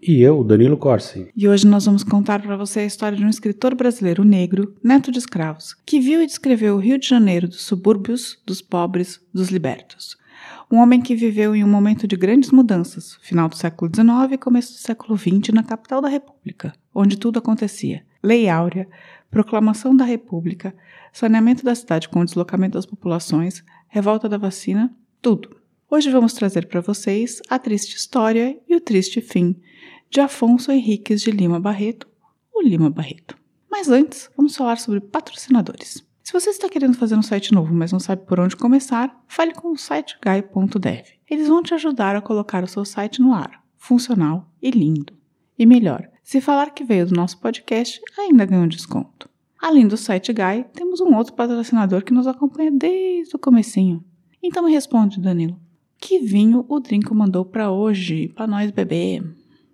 E eu, Danilo Corsi. E hoje nós vamos contar para você a história de um escritor brasileiro negro, neto de escravos, que viu e descreveu o Rio de Janeiro dos subúrbios, dos pobres, dos libertos. Um homem que viveu em um momento de grandes mudanças, final do século XIX e começo do século XX, na capital da República, onde tudo acontecia. Lei Áurea, proclamação da República, saneamento da cidade com o deslocamento das populações, revolta da vacina, tudo. Hoje vamos trazer para vocês a triste história e o triste fim de Afonso Henriques de Lima Barreto, o Lima Barreto. Mas antes, vamos falar sobre patrocinadores. Se você está querendo fazer um site novo, mas não sabe por onde começar, fale com o siteguy.dev. Eles vão te ajudar a colocar o seu site no ar, funcional e lindo. E melhor, se falar que veio do nosso podcast, ainda ganha um desconto. Além do site Guy, temos um outro patrocinador que nos acompanha desde o comecinho. Então me responde, Danilo. Que vinho o Drinco mandou para hoje, para nós beber?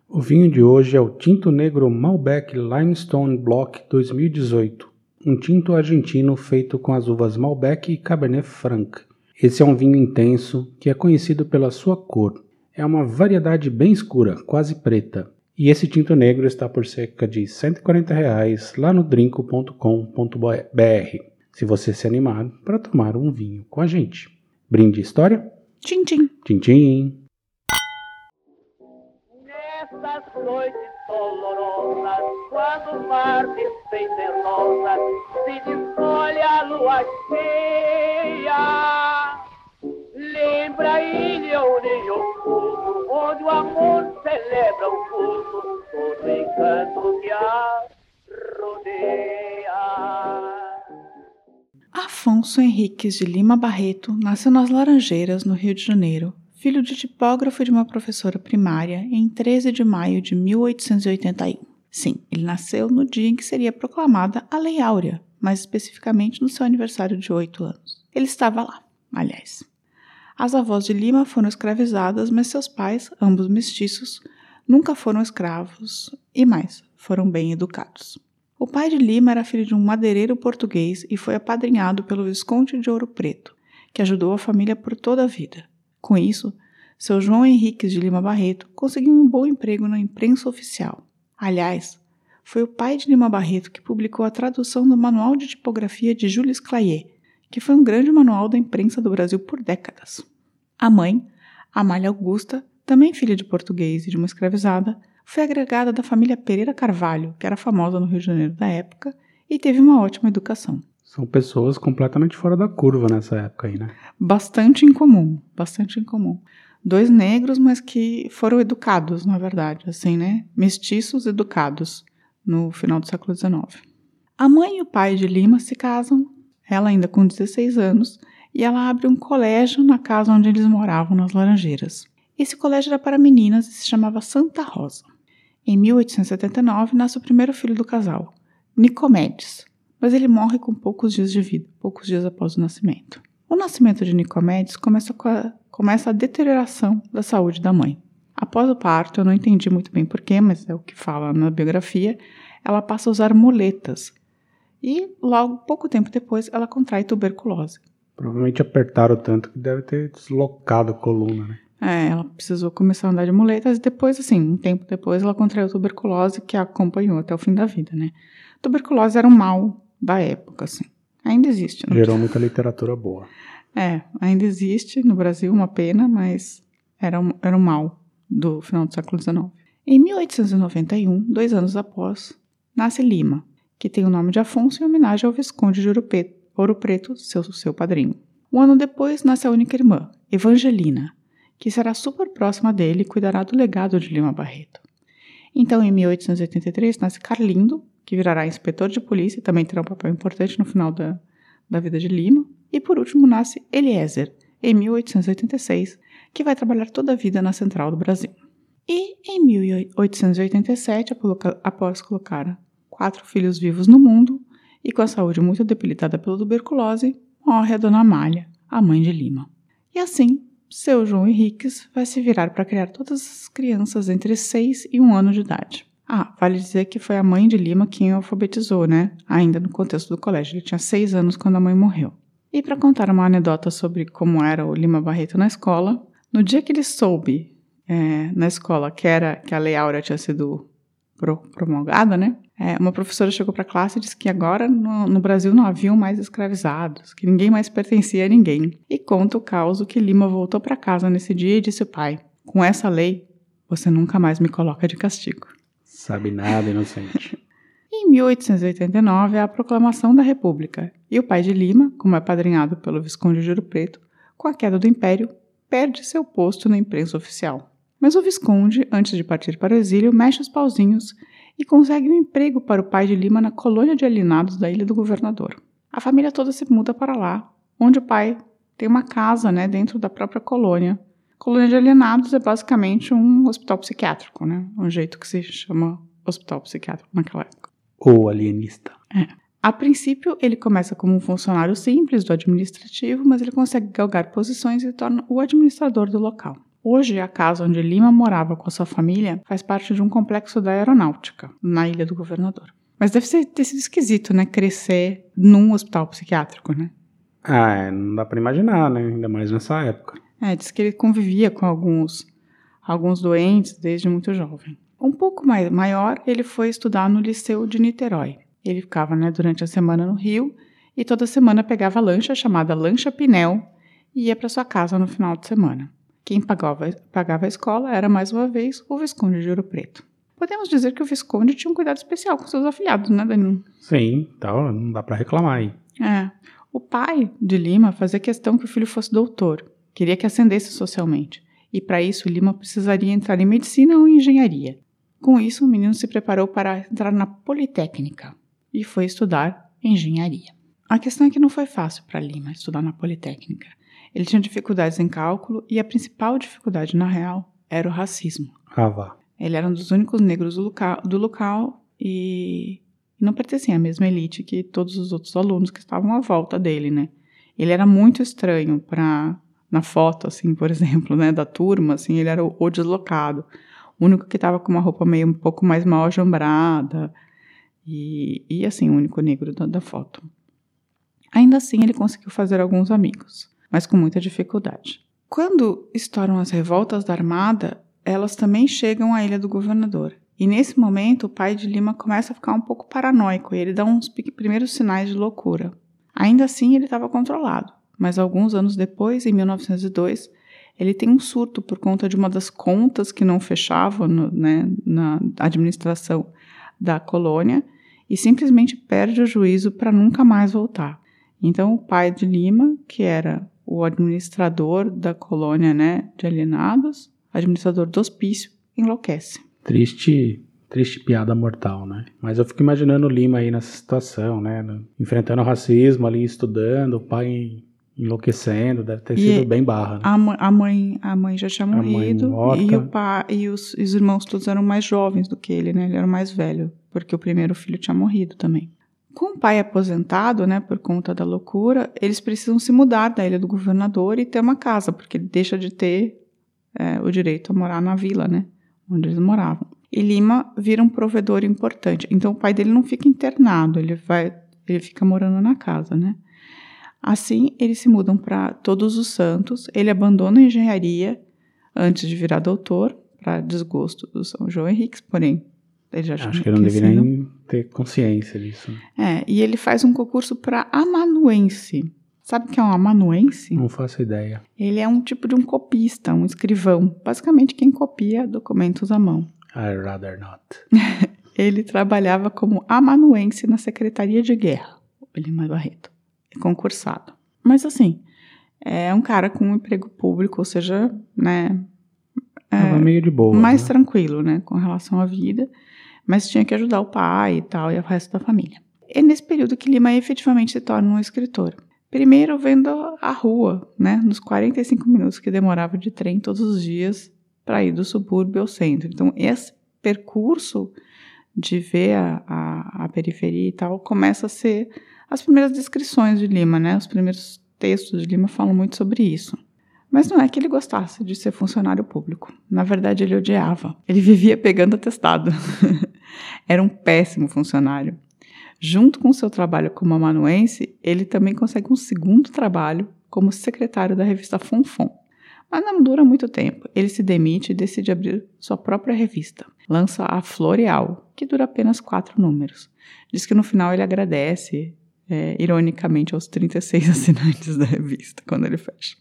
O vinho de hoje é o Tinto Negro Malbec Limestone Block 2018 um tinto argentino feito com as uvas Malbec e Cabernet Franc. Esse é um vinho intenso que é conhecido pela sua cor. É uma variedade bem escura, quase preta. E esse tinto negro está por cerca de 140 reais lá no drinco.com.br, se você se animar para tomar um vinho com a gente. Brinde história? Tchim, tchim. Tchim, tchim. Nessas noites dolorosas, quando o mar despeita rosa, se descolhe a lua cheia. Lembra a ilha onde oculto, onde o amor celebra o culto, todo encanto que a rodeia. Afonso Henriques de Lima Barreto nasceu nas Laranjeiras, no Rio de Janeiro, filho de tipógrafo de uma professora primária, em 13 de maio de 1881. Sim, ele nasceu no dia em que seria proclamada a Lei Áurea, mais especificamente no seu aniversário de oito anos. Ele estava lá, aliás. As avós de Lima foram escravizadas, mas seus pais, ambos mestiços, nunca foram escravos e mais, foram bem educados. O pai de Lima era filho de um madeireiro português e foi apadrinhado pelo Visconde de Ouro Preto, que ajudou a família por toda a vida. Com isso, seu João Henriques de Lima Barreto conseguiu um bom emprego na imprensa oficial. Aliás, foi o pai de Lima Barreto que publicou a tradução do Manual de Tipografia de Jules Clayer, que foi um grande manual da imprensa do Brasil por décadas. A mãe, Amália Augusta, também filha de português e de uma escravizada, foi agregada da família Pereira Carvalho, que era famosa no Rio de Janeiro da época, e teve uma ótima educação. São pessoas completamente fora da curva nessa época aí, né? Bastante incomum, bastante incomum. Dois negros, mas que foram educados, na verdade, assim, né? Mestiços educados no final do século XIX. A mãe e o pai de Lima se casam, ela ainda com 16 anos, e ela abre um colégio na casa onde eles moravam, nas Laranjeiras. Esse colégio era para meninas e se chamava Santa Rosa. Em 1879 nasce o primeiro filho do casal, Nicomedes, mas ele morre com poucos dias de vida, poucos dias após o nascimento. O nascimento de Nicomedes começa, a, começa a deterioração da saúde da mãe. Após o parto, eu não entendi muito bem porquê, mas é o que fala na biografia, ela passa a usar muletas. E logo, pouco tempo depois, ela contrai tuberculose. Provavelmente apertaram tanto que deve ter deslocado a coluna, né? É, ela precisou começar a andar de muletas e depois, assim, um tempo depois, ela contraiu tuberculose que a acompanhou até o fim da vida, né? Tuberculose era um mal da época, assim. Ainda existe. Gerou precisa... muita literatura boa. É, ainda existe no Brasil, uma pena, mas era um, era um mal do final do século XIX. Em 1891, dois anos após, nasce Lima, que tem o nome de Afonso em homenagem ao Visconde de Ouro Preto, Ouro Preto seu, seu padrinho. Um ano depois, nasce a única irmã, Evangelina, que será super próxima dele e cuidará do legado de Lima Barreto. Então, em 1883, nasce Carlindo, que virará inspetor de polícia e também terá um papel importante no final da, da vida de Lima. E por último nasce Eliezer, em 1886, que vai trabalhar toda a vida na Central do Brasil. E em 1887, após colocar quatro filhos vivos no mundo e com a saúde muito debilitada pela tuberculose, morre a dona Amália, a mãe de Lima. E assim, seu João Henriques vai se virar para criar todas as crianças entre 6 e 1 ano de idade. Ah, vale dizer que foi a mãe de Lima quem o alfabetizou, né? Ainda no contexto do colégio. Ele tinha 6 anos quando a mãe morreu. E para contar uma anedota sobre como era o Lima Barreto na escola, no dia que ele soube é, na escola que era que a Lei Áurea tinha sido promulgada, né? É, uma professora chegou para a classe e disse que agora no, no, Brasil não haviam mais escravizados, que ninguém mais pertencia a ninguém. E conta o caso que Lima voltou para casa nesse dia e disse ao pai: Com essa lei, você nunca mais me coloca de castigo. Sabe nada, inocente. em 1889 é a proclamação da República e o pai de Lima, como é padrinhado pelo Visconde de Ouro Preto, com a queda do Império, perde seu posto na imprensa oficial. Mas o Visconde, antes de partir para o exílio, mexe os pauzinhos e consegue um emprego para o pai de Lima na colônia de alienados da Ilha do Governador. A família toda se muda para lá, onde o pai tem uma casa né, dentro da própria colônia. colônia de alienados é basicamente um hospital psiquiátrico, né? Um jeito que se chama hospital psiquiátrico naquela época. Ou alienista. É. A princípio, ele começa como um funcionário simples do administrativo, mas ele consegue galgar posições e torna o administrador do local. Hoje, a casa onde Lima morava com a sua família faz parte de um complexo da aeronáutica, na Ilha do Governador. Mas deve ser, ter sido esquisito, né? Crescer num hospital psiquiátrico, né? Ah, é, não dá para imaginar, né? Ainda mais nessa época. É, diz que ele convivia com alguns, alguns doentes desde muito jovem. Um pouco mais, maior, ele foi estudar no Liceu de Niterói. Ele ficava né, durante a semana no Rio e toda semana pegava lancha chamada Lancha Pinel e ia para sua casa no final de semana. Quem pagava, pagava a escola era, mais uma vez, o Visconde de Ouro Preto. Podemos dizer que o Visconde tinha um cuidado especial com seus afilhados, né, Danilo? Sim, então não dá para reclamar aí. É. O pai de Lima fazia questão que o filho fosse doutor, queria que ascendesse socialmente, e para isso Lima precisaria entrar em medicina ou engenharia. Com isso, o menino se preparou para entrar na Politécnica e foi estudar engenharia. A questão é que não foi fácil para Lima estudar na Politécnica. Ele tinha dificuldades em cálculo e a principal dificuldade, na real, era o racismo. Ah, vá. Ele era um dos únicos negros do local, do local e não pertencia à mesma elite que todos os outros alunos que estavam à volta dele, né? Ele era muito estranho para na foto, assim, por exemplo, né, da turma, assim, ele era o, o deslocado, o único que estava com uma roupa meio um pouco mais mal ajambrada e, e assim, o único negro da, da foto. Ainda assim, ele conseguiu fazer alguns amigos mas com muita dificuldade. Quando estouram as revoltas da Armada, elas também chegam à Ilha do Governador. E nesse momento, o pai de Lima começa a ficar um pouco paranoico e ele dá uns primeiros sinais de loucura. Ainda assim, ele estava controlado, mas alguns anos depois, em 1902, ele tem um surto por conta de uma das contas que não fechavam no, né, na administração da colônia e simplesmente perde o juízo para nunca mais voltar. Então, o pai de Lima, que era o administrador da colônia né, de alienados, administrador do hospício, enlouquece. Triste, triste piada mortal, né? Mas eu fico imaginando o Lima aí nessa situação, né? Enfrentando o racismo ali, estudando, o pai enlouquecendo, deve ter e sido bem barra. Né? A, a, mãe, a mãe já tinha morrido e o pai e os, os irmãos todos eram mais jovens do que ele, né? Ele era mais velho, porque o primeiro filho tinha morrido também. Com o pai aposentado, né, por conta da loucura, eles precisam se mudar da ilha do governador e ter uma casa, porque ele deixa de ter é, o direito a morar na vila, né, onde eles moravam. E Lima vira um provedor importante. Então o pai dele não fica internado, ele vai, ele fica morando na casa, né. Assim, eles se mudam para Todos os Santos. Ele abandona a engenharia antes de virar doutor, para desgosto do São João Henriques, porém ele já Acho que ele não deveria nem ter consciência disso. É, e ele faz um concurso para amanuense. Sabe o que é um amanuense? Não faço ideia. Ele é um tipo de um copista, um escrivão. Basicamente, quem copia documentos à mão. I'd rather not. ele trabalhava como amanuense na Secretaria de Guerra, Lima Barreto. É concursado. Mas assim, é um cara com um emprego público, ou seja, né... É, meio de boa. Mais né? tranquilo, né, com relação à vida mas tinha que ajudar o pai e tal, e o resto da família. É nesse período que Lima efetivamente se torna um escritor. Primeiro vendo a rua, né, nos 45 minutos que demorava de trem todos os dias para ir do subúrbio ao centro. Então, esse percurso de ver a, a, a periferia e tal, começa a ser as primeiras descrições de Lima, né? Os primeiros textos de Lima falam muito sobre isso. Mas não é que ele gostasse de ser funcionário público. Na verdade, ele odiava. Ele vivia pegando atestado. Era um péssimo funcionário. Junto com seu trabalho como amanuense, ele também consegue um segundo trabalho como secretário da revista Fonfon. Mas não dura muito tempo. Ele se demite e decide abrir sua própria revista. Lança a Floreal, que dura apenas quatro números. Diz que no final ele agradece, é, ironicamente, aos 36 assinantes da revista, quando ele fecha.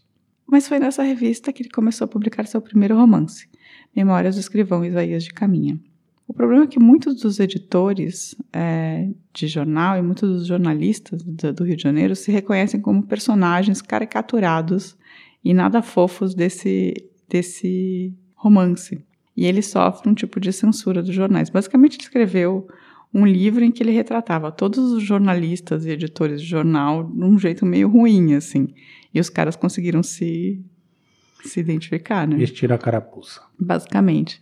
Mas foi nessa revista que ele começou a publicar seu primeiro romance, Memórias do Escrivão Isaías de Caminha. O problema é que muitos dos editores é, de jornal e muitos dos jornalistas do, do, Rio de Janeiro se reconhecem como personagens caricaturados e nada fofos desse, desse romance. E ele sofre um tipo de censura dos jornais. Basicamente, ele escreveu um livro em que ele retratava todos os jornalistas e editores de jornal de um jeito meio ruim, assim. E os caras conseguiram se, se identificar, né? Vestir a carapuça. Basicamente.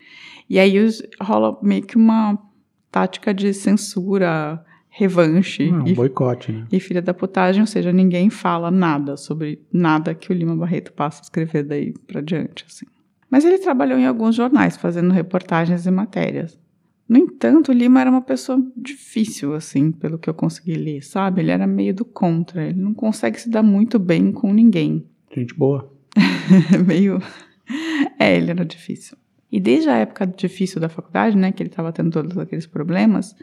E aí rola meio que uma tática de censura, revanche. Um e, boicote, né? E filha da putagem, ou seja, ninguém fala nada sobre nada que o Lima Barreto passa a escrever daí para diante, assim. Mas ele trabalhou em alguns jornais, fazendo reportagens e matérias. No entanto, o Lima era uma pessoa difícil, assim, pelo que eu consegui ler, sabe? Ele era meio do contra, ele não consegue se dar muito bem com ninguém. Gente boa. meio. É, ele era difícil. E desde a época difícil da faculdade, né, que ele estava tendo todos aqueles problemas,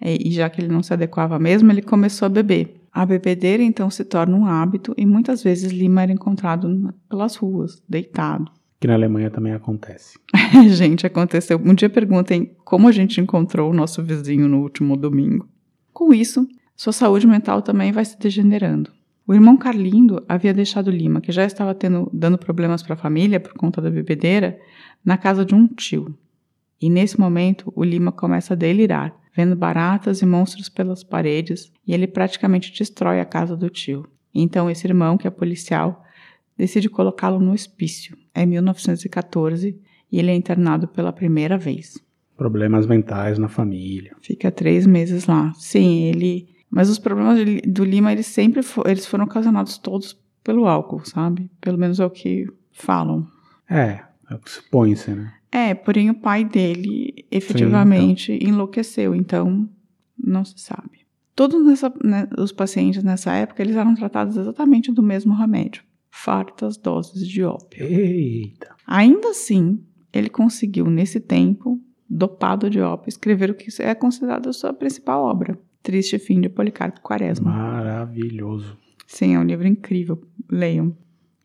e já que ele não se adequava mesmo, ele começou a beber. A bebedeira então se torna um hábito e muitas vezes Lima era encontrado pelas ruas, deitado. Que na Alemanha também acontece. gente, aconteceu. Um dia perguntem como a gente encontrou o nosso vizinho no último domingo. Com isso, sua saúde mental também vai se degenerando. O irmão Carlindo havia deixado Lima, que já estava tendo, dando problemas para a família por conta da bebedeira, na casa de um tio. E nesse momento, o Lima começa a delirar, vendo baratas e monstros pelas paredes, e ele praticamente destrói a casa do tio. Então, esse irmão, que é policial, decide colocá-lo no hospício. É 1914 e ele é internado pela primeira vez. Problemas mentais na família. Fica três meses lá. Sim, ele. Mas os problemas do Lima, eles sempre for... eles foram ocasionados todos pelo álcool, sabe? Pelo menos é o que falam. É, é o que supõe-se, né? É, porém o pai dele efetivamente Sim, então. enlouqueceu, então não se sabe. Todos nessa, né, os pacientes nessa época, eles eram tratados exatamente do mesmo remédio, fartas doses de ópio. Eita! Ainda assim, ele conseguiu, nesse tempo, dopado de ópio, escrever o que é considerado a sua principal obra, Triste Fim de Policarpo Quaresma. Maravilhoso. Sim, é um livro incrível, leiam.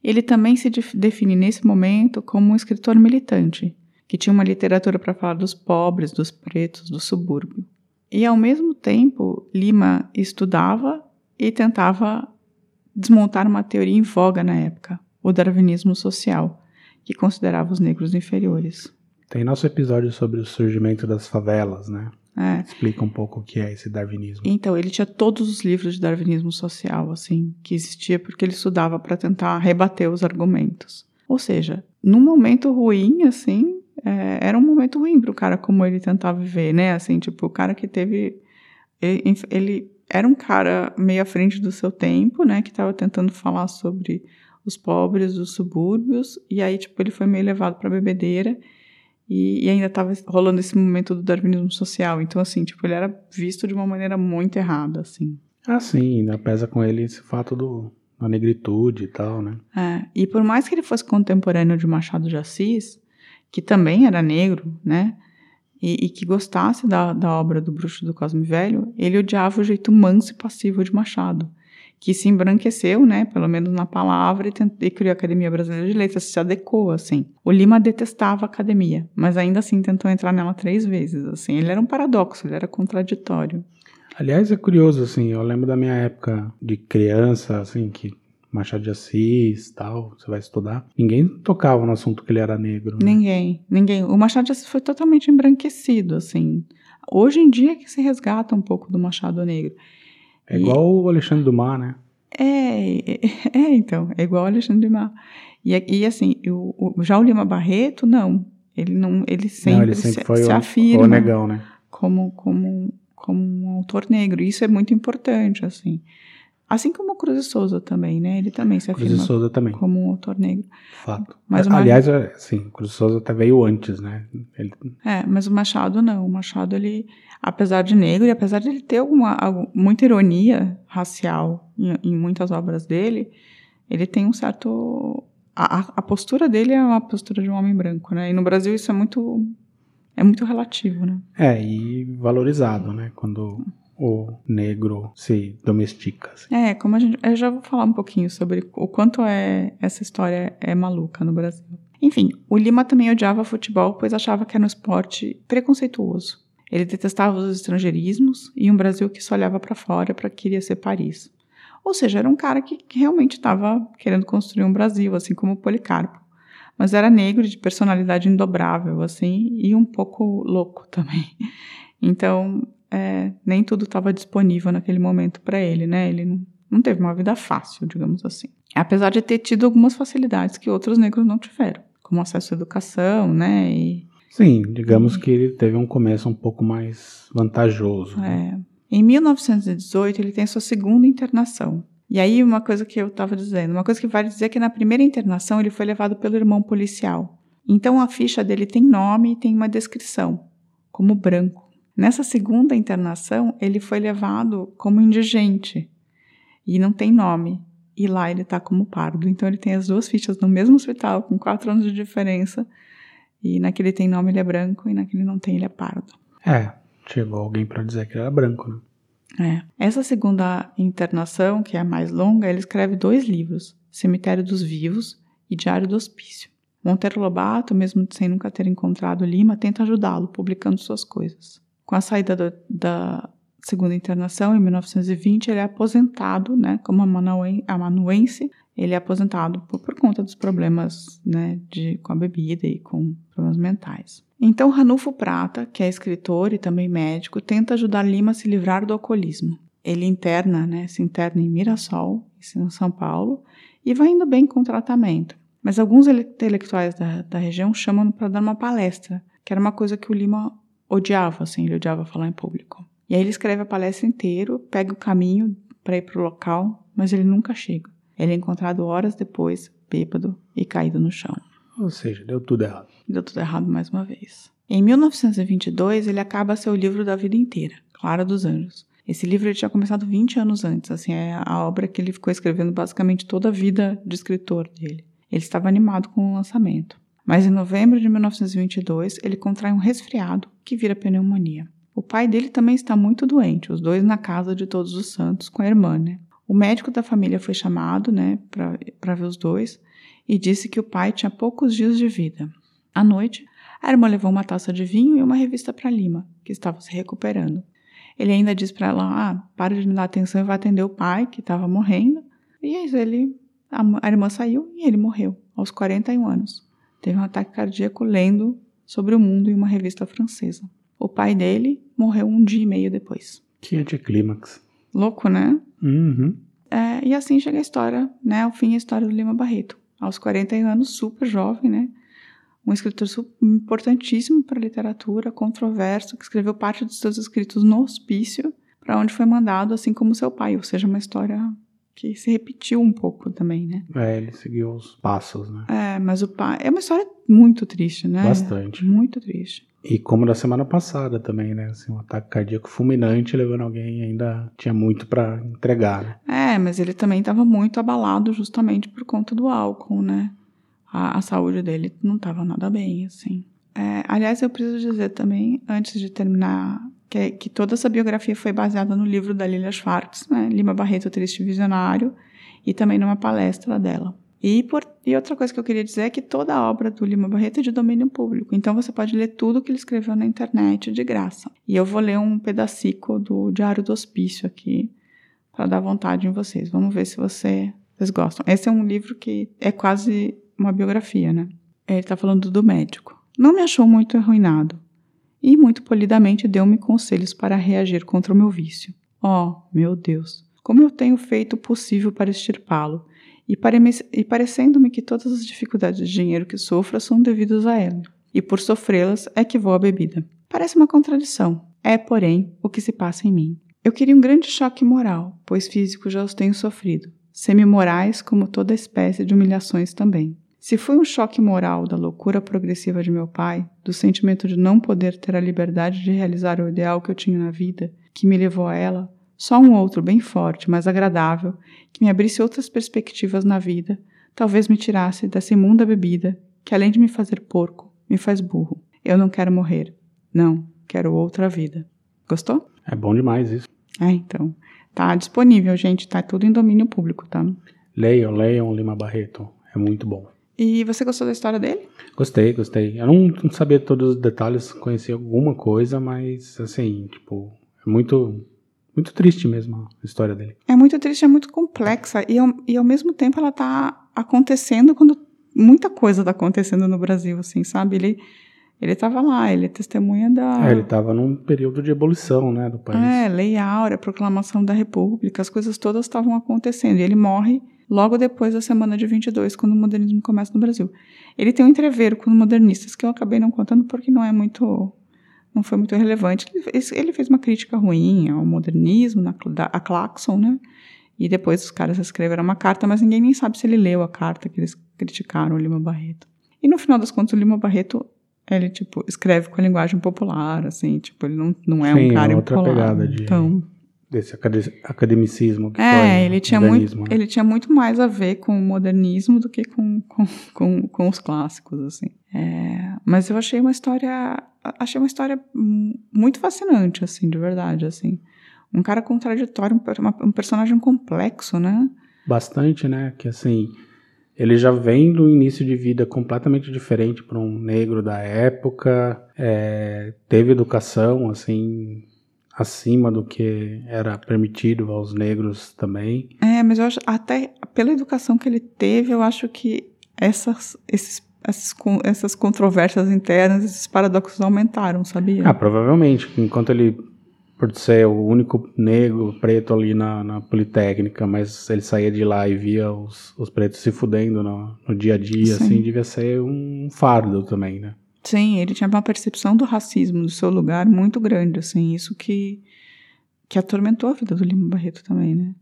Ele também se define nesse momento como um escritor militante, que tinha uma literatura para falar dos pobres, dos pretos, do subúrbio. E ao mesmo tempo, Lima estudava e tentava desmontar uma teoria em voga na época, o darwinismo social, que considerava os negros inferiores. Tem nosso episódio sobre o surgimento das favelas, né? É. Explica um pouco o que é esse darwinismo. Então, ele tinha todos os livros de darwinismo social, assim, que existia, porque ele estudava para tentar rebater os argumentos. Ou seja, num momento ruim, assim, é, era um momento ruim para o cara como ele tentar viver, né? Assim, tipo, o cara que teve. Ele, ele era um cara meio à frente do seu tempo, né? Que estava tentando falar sobre os pobres dos subúrbios, e aí, tipo, ele foi meio levado para bebedeira e, e ainda estava rolando esse momento do darwinismo social. Então, assim, tipo, ele era visto de uma maneira muito errada, assim. Ah, sim, ainda pesa com ele esse fato do, da negritude e tal, né? É, e por mais que ele fosse contemporâneo de Machado de Assis, que também era negro, né? E, e, que gostasse da, da obra do Bruxo do Cosme Velho, ele odiava o jeito manso e passivo de Machado que se embranqueceu, né, pelo menos na palavra, e, e criou a Academia Brasileira de Letras, se adequou, assim. O Lima detestava a academia, mas ainda assim tentou entrar nela três vezes, assim. Ele era um paradoxo, ele era contraditório. Aliás, é curioso, assim, eu lembro da minha época de criança, assim, que Machado de Assis, tal, você vai estudar. Ninguém tocava no assunto que ele era negro. Né? Ninguém, ninguém. O Machado de Assis foi totalmente embranquecido, assim. Hoje em dia é que se resgata um pouco do Machado Negro. É igual o Alexandre Dumas, né? É, é, é, então, é igual o Alexandre Dumas. E, e assim, o, o, já o Lima Barreto, não. Ele não, ele sempre, não, ele sempre se, foi se o, afirma. O negão, né? como, como, como um autor negro. Isso é muito importante, assim. Assim como o Cruz de Souza também, né? Ele também se Cruz afirma Souza também. como um autor negro. Fato. Mas Aliás, é, sim, Cruz de Souza até veio antes, né? Ele, É, mas o Machado não. O Machado, ele, apesar de negro e apesar de ele ter alguma, muita ironia racial em, em muitas obras dele, ele tem um certo. A, a- a postura dele é uma postura de um homem branco, né? E no Brasil isso é muito. É muito relativo, né? é, e valorizado, né? Quando o negro se domestica. assim. É, como a gente. Eu já vou falar um pouquinho sobre o quanto é essa história é maluca no Brasil. Enfim, o Lima também odiava futebol, pois achava que era um esporte preconceituoso. Ele detestava os estrangeirismos e um Brasil que só olhava para fora para queria ser Paris. Ou seja, era um cara que realmente estava querendo construir um Brasil, assim como o Policarpo. Mas era negro, de personalidade indobrável, assim, e um pouco louco também. Então, é, nem tudo estava disponível naquele momento para ele, né? Ele não, não teve uma vida fácil, digamos assim. Apesar de ter tido algumas facilidades que outros negros não tiveram, como acesso à educação, né? E, Sim, digamos que ele teve um começo um pouco mais vantajoso. né? é, em 1918, ele tem sua segunda internação. E aí, uma coisa que eu estava dizendo, uma coisa que vale dizer é que na primeira internação ele foi levado pelo irmão policial. Então a ficha dele tem nome e tem uma descrição, como branco. Nessa segunda internação, ele foi levado como indigente e não tem nome. E lá ele está como pardo. Então ele tem as duas fichas no mesmo hospital, com quatro anos de diferença. E naquele tem nome ele é branco e naquele não tem ele é pardo. É, chegou alguém pra dizer que ele era branco, né? É. Essa segunda internação, que é a mais longa, ele escreve dois livros: Cemitério dos Vivos e Diário do Hospício. Monteiro Lobato, mesmo sem nunca ter encontrado Lima, tenta ajudá-lo, publicando suas coisas. Com a saída do- da segunda internação, em 1920, ele é aposentado, né, como amanuen- amanuense, ele é aposentado por, por conta dos problemas né, de, com a bebida e com problemas mentais. Então, Ranulfo Prata, que é escritor e também médico, tenta ajudar Lima a se livrar do alcoolismo. Ele interna, né, se interna em Mirassol, em São Paulo, e vai indo bem com o tratamento. Mas alguns ele- intelectuais da, da região chamam para dar uma palestra, que era uma coisa que o Lima odiava, assim, ele odiava falar em público. E aí ele escreve a palestra inteira, pega o caminho para ir para o local, mas ele nunca chega. Ele é encontrado horas depois, bêbado e caído no chão. Ou seja, deu tudo errado. Deu tudo errado mais uma vez. Em 1922, ele acaba seu livro da vida inteira, Clara dos Anjos. Esse livro ele tinha começado 20 anos antes, assim, é a obra que ele ficou escrevendo basicamente toda a vida de escritor dele. Ele estava animado com o lançamento. Mas em novembro de 1922, ele contrai um resfriado que vira pneumonia. O pai dele também está muito doente, os dois na casa de Todos os Santos com a irmã, né? O médico da família foi chamado, né, para ver os dois e disse que o pai tinha poucos dias de vida. À noite, a irmã levou uma taça de vinho e uma revista para Lima, que estava se recuperando. Ele ainda disse para ela: Ah, para de me dar atenção e vai atender o pai, que estava morrendo. E aí ele, a, a irmã saiu e ele morreu, aos 41 anos. Teve um ataque cardíaco lendo sobre o mundo em uma revista francesa. O pai dele morreu um dia e meio depois. Que anticlímax. Louco, né? Uhum. É, e assim chega a história, né? Ao fim, a história do Lima Barreto. Aos 41 anos, super jovem, né? Um escritor importantíssimo para a literatura, controverso, que escreveu parte dos seus escritos no hospício, para onde foi mandado, assim como seu pai. Ou seja, uma história que se repetiu um pouco também, né? É, ele seguiu os passos, né? É, mas o pai. É uma história muito triste, né? Bastante. Muito triste. E como da semana passada também, né? Assim, um ataque cardíaco fulminante levando alguém e ainda tinha muito pra entregar, né? É, mas ele também estava muito abalado justamente por conta do álcool, né? A, a saúde dele não estava nada bem, assim. É, aliás, eu preciso dizer também, antes de terminar, que, que toda essa biografia foi baseada no livro da Lilia Schwartz, né? Lima Barreto, Triste Visionário, e também numa palestra dela. E, por, e outra coisa que eu queria dizer é que toda a obra do Lima Barreto é de domínio público, então você pode ler tudo que ele escreveu na internet de graça. E eu vou ler um pedacico do Diário do Hospício aqui, para dar vontade em vocês. Vamos ver se você, vocês gostam. Esse é um livro que é quase uma biografia, né? Ele está falando do médico. Não me achou muito arruinado e muito polidamente deu-me conselhos para reagir contra o meu vício. Oh, meu Deus, como eu tenho feito o possível para extirpá-lo e, pare e parecendo-me que todas as dificuldades de dinheiro que sofro são devidas a ele. E por sofrê-las é que vou à bebida. Parece uma contradição. é, porém, o que se passa em mim. Eu queria um grande choque moral, pois físico já os tenho sofrido. Semi-morais, como toda espécie de humilhações também. Se foi um choque moral da loucura progressiva de meu pai, do sentimento de não poder ter a liberdade de realizar o ideal que eu tinha na vida, que me levou a ela, só um outro bem forte, mas agradável, que me abrisse outras perspectivas na vida, talvez me tirasse dessa imunda bebida, que além de me fazer porco, me faz burro. Eu não quero morrer. Não, quero outra vida. Gostou? É bom demais isso. É, então. Tá disponível, gente. Tá tudo em domínio público, tá? Leiam, leiam Lima Barreto. É muito bom. E você gostou da história dele? Gostei, gostei. Eu não, não sabia todos os detalhes, conheci alguma coisa, mas assim, tipo, é muito, muito triste mesmo a história dele. É muito triste, é muito complexa. E ao, e ao mesmo tempo ela tá acontecendo quando muita coisa tá acontecendo no Brasil, assim, sabe? Ele ele estava lá, ele é testemunha da. É, ele estava num período de ebulição, né, do país. É, Lei Áurea, Proclamação da República, as coisas todas estavam acontecendo. E ele morre logo depois da semana de 22, quando o modernismo começa no Brasil. Ele tem um entreveiro com os modernistas que eu acabei não contando porque não é muito. não foi muito relevante. Ele fez uma crítica ruim ao modernismo, a Claxon, né? E depois os caras escreveram uma carta, mas ninguém nem sabe se ele leu a carta que eles criticaram o Lima Barreto. E no final das contas, o Lima Barreto ele, tipo, escreve com a linguagem popular, assim, tipo, ele não, não é Sim, um cara é outra impolar, pegada de, então, desse academicismo que é, foi ele tinha muito, né? ele tinha muito mais a ver com o modernismo do que com, com, com, com os clássicos, assim. É, mas eu achei uma história, achei uma história muito fascinante, assim, de verdade, assim. Um cara contraditório, um, um personagem complexo, né? Bastante, né? Que assim, ele já vem do início de vida completamente diferente para um negro da época, é, teve educação assim acima do que era permitido aos negros também. É, mas eu acho até pela educação que ele teve, eu acho que essas esses essas, essas controvérsias internas, esses paradoxos aumentaram, sabia? Ah, provavelmente. Enquanto ele por ser o único negro preto ali na, na, Politécnica, mas ele saía de lá e via os, os pretos se fudendo no, no dia a dia, Sim. assim, devia ser um fardo também, né? Sim, ele tinha uma percepção do racismo, do seu lugar muito grande, assim, isso que, que atormentou a vida do Lima Barreto também, né?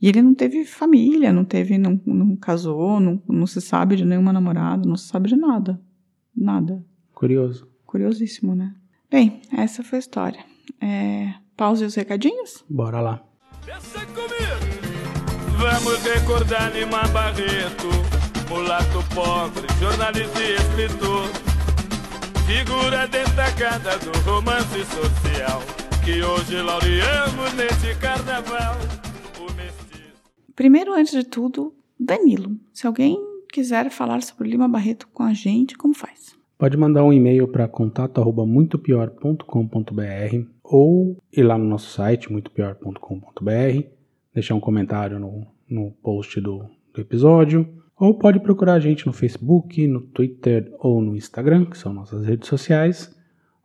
E ele não teve família, não teve, não, não casou, não, não se sabe de nenhuma namorada, não se sabe de nada. Nada. Curioso. Curiosíssimo, né? Bem, essa foi a história. É, pause os recadinhos? Bora lá. Pensa comigo. Vamos recordar Lima Barreto, mulato pobre, jornalista e escritor. Figura destacada do romance social, que hoje laureamos neste carnaval. Primeiro, antes de tudo, Danilo. Se alguém quiser falar sobre Lima Barreto com a gente, como faz? Pode mandar um e-mail para contato@muitopior.com.br ou ir lá no nosso site muitopior.com.br, deixar um comentário no, no post do, do episódio, ou pode procurar a gente no Facebook, no Twitter ou no Instagram, que são nossas redes sociais,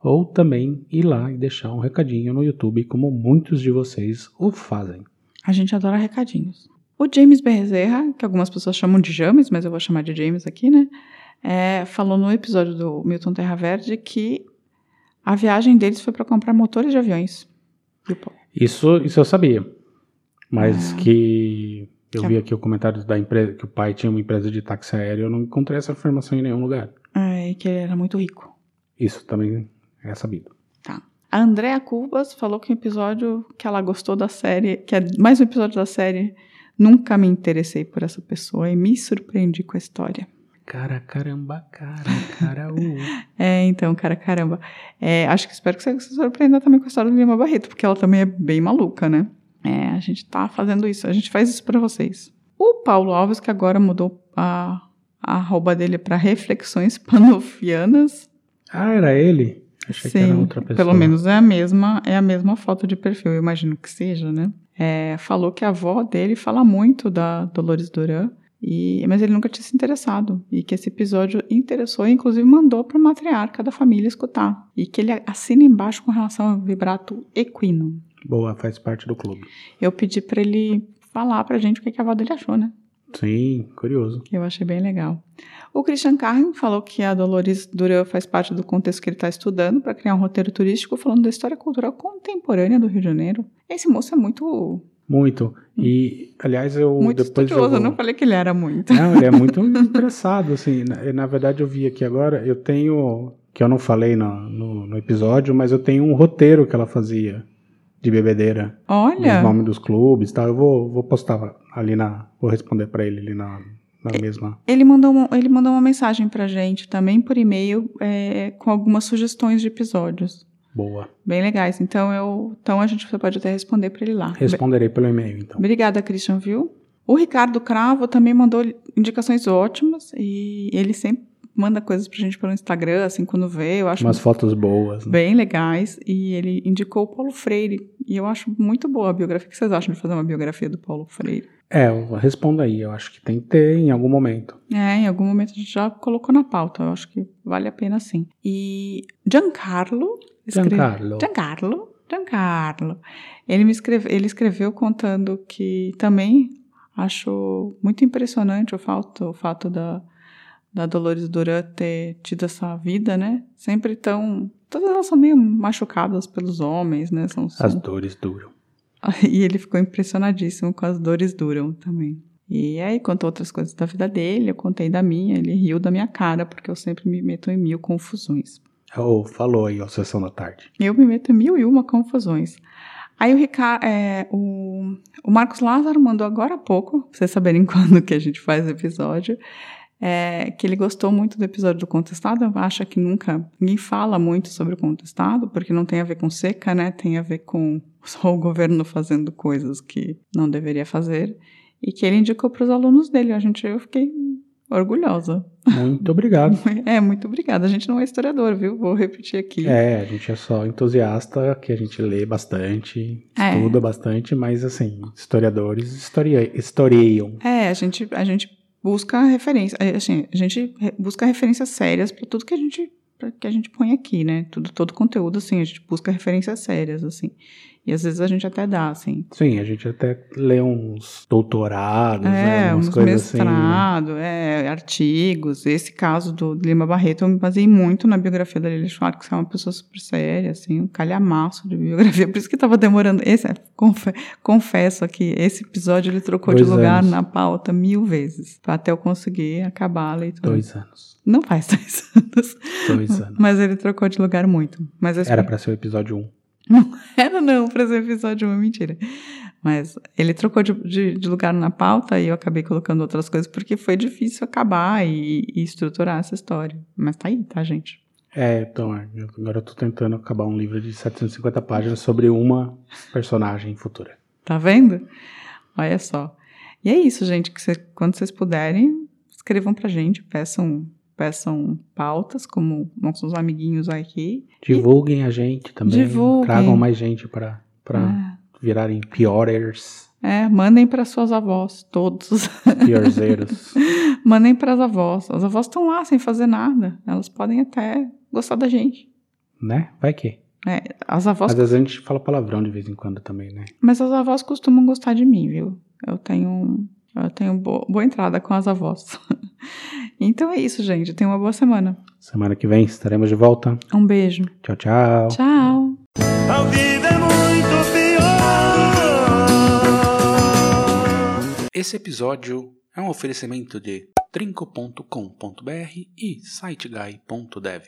ou também ir lá e deixar um recadinho no YouTube, como muitos de vocês o fazem. A gente adora recadinhos. O James Bezerra, que algumas pessoas chamam de James, mas eu vou chamar de James aqui, né? é, falou no episódio do Milton Terra Verde que a viagem deles foi para comprar motores de aviões. Isso, isso eu sabia. Mas ah. que eu que vi aqui o comentário da empresa que o pai tinha uma empresa de táxi aéreo, eu não encontrei essa informação em nenhum lugar. É, que ele era muito rico. Isso também é sabido. Tá. A Andrea Cubas falou que o episódio que ela gostou da série, que é mais um episódio da série, nunca me interessei por essa pessoa e me surpreendi com a história. Cara, caramba, cara, cara, uh. é, então, cara, caramba. É, acho que espero que você se surpreenda também com a história do Lima Barreto, porque ela também é bem maluca, né? É, a gente tá fazendo isso, a gente faz isso para vocês. O Paulo Alves, que agora mudou a, a arroba dele para Reflexões Panofianas. Ah, era ele? Achei Sim, que era outra pessoa. Pelo menos é a mesma, é a mesma foto de perfil, eu imagino que seja, né? É, falou que a avó dele fala muito da Dolores Duran e, mas ele nunca tinha se interessado. E que esse episódio interessou e, inclusive, mandou para a matriarca da família escutar. E que ele assina embaixo com relação ao vibrato equino. Boa, faz parte do clube. Eu pedi para ele falar para a gente o que, que a avó dele achou, né? Sim, curioso. Eu achei bem legal. O Christian Carrin falou que a Dolores Duran faz parte do contexto que ele está estudando para criar um roteiro turístico falando da história cultural contemporânea do Rio de Janeiro. Esse moço é muito. Muito. E, aliás, eu Muito depois eu estudioso, eu não falei que ele era muito. Não, ele é muito interessado, assim. Na, na verdade, eu vi aqui agora, eu tenho, que eu não falei no, no, no episódio, mas eu tenho um roteiro que ela fazia de bebedeira. Olha. Os nomes dos clubes e tal. Eu vou, vou postar ali na. Vou responder pra ele ali na, na mesma. Ele mandou, uma, ele mandou uma mensagem pra gente também por e-mail é, com algumas sugestões de episódios. Boa. Bem legais. Então, eu, então a gente pode até responder pra ele lá. Responderei pelo e-mail, então. Obrigada, Christian, viu? O Ricardo Cravo também mandou indicações ótimas e ele sempre manda coisas pra gente pelo Instagram, assim, quando vê. Eu acho Umas fotos boas. Né? bem legais. E ele indicou o Paulo Freire. E eu acho muito boa a biografia. O que vocês acham de fazer uma biografia do Paulo Freire? É, eu respondo aí. Eu acho que tem que ter em algum momento. É, em algum momento a gente já colocou na pauta. Eu acho que vale a pena sim. E Giancarlo. escreve- Giancarlo. Giancarlo. Giancarlo. Ele, me escreve, ele escreveu contando que também acho muito impressionante o fato, o fato da, da Dolores Duran ter tido essa vida, né? Sempre tão. Todas elas são meio machucadas pelos homens, né? São, são As dores duram. e ele ficou impressionadíssimo com as dores duram também. E aí contou outras coisas da vida dele, eu contei da minha, ele riu da minha cara, porque eu sempre me meto em mil confusões. Oh, falou aí, ó, sessão da tarde. Eu me meto em mil e uma confusões. Aí o, Ricardo, é, o, o Marcos Lázaro mandou agora há pouco, pra vocês saberem quando que a gente faz o episódio, é, que ele gostou muito do episódio do Contestado, acha que nunca, ninguém fala muito sobre o Contestado, porque não tem a ver com seca, né, tem a ver com só o governo fazendo coisas que não deveria fazer, e que ele indicou para os alunos dele, a gente, eu fiquei orgulhosa. Muito obrigado. É, muito obrigada, a gente não é historiador, viu, vou repetir aqui. É, a gente é só entusiasta, que a gente lê bastante, É. estuda bastante, mas assim, historiadores historia- historiam. É, a gente, a gente busca referência, é, assim, a gente busca referências sérias para tudo que a gente que a gente põe aqui, né? Tudo todo conteúdo assim, a gente busca referências sérias assim. E às vezes a gente até dá assim. Sim, a gente até lê uns doutorados, né, É, umas uns coisas assim. mestrado, é, artigos. Esse caso do Lima Barreto, eu me baseei muito na biografia da Lili Schwartz, que é uma pessoa super séria, assim, um calhamaço de biografia. Por isso que estava demorando. Esse, é, confe- confesso aqui, esse episódio ele trocou de Dois lugar anos. na pauta mil vezes, até eu conseguir acabar a leitura. Dois anos. Não faz dois anos. Dois anos. Mas ele trocou de lugar muito. Mas esse- Era pra ser o episódio 1. Era não, pra ser episódio 1, mentira. Mas ele trocou de, de- de lugar na pauta e eu acabei colocando outras coisas porque foi difícil acabar e, e estruturar essa história. Mas tá aí, tá, gente? É, então, é, agora eu tô tentando acabar um livro de 750 páginas sobre uma personagem futura. Tá vendo? Olha só. E é isso, gente. Que cê- quando vocês puderem, escrevam pra gente, peçam, peçam pautas, como nossos amiguinhos aqui. Divulguem a gente também. Divulguem. Tragam mais gente pra Ah. virarem piorers, É, mandem para suas avós, todos. piorzeiros. mandem para as avós. As avós estão lá sem fazer nada. Elas podem até gostar da gente. né? Vai que. É, as avós, Às vezes a gente fala palavrão de vez em quando também, né? mas as avós costumam gostar de mim, viu? Eu tenho, eu tenho bo- boa entrada com as avós. então é isso, gente. Tenha uma boa semana. Semana que vem estaremos de volta. Um beijo. Tchau, tchau. Tchau. A vida é muito pior. Esse episódio é um oferecimento de trinco.com.br e siteguy.dev.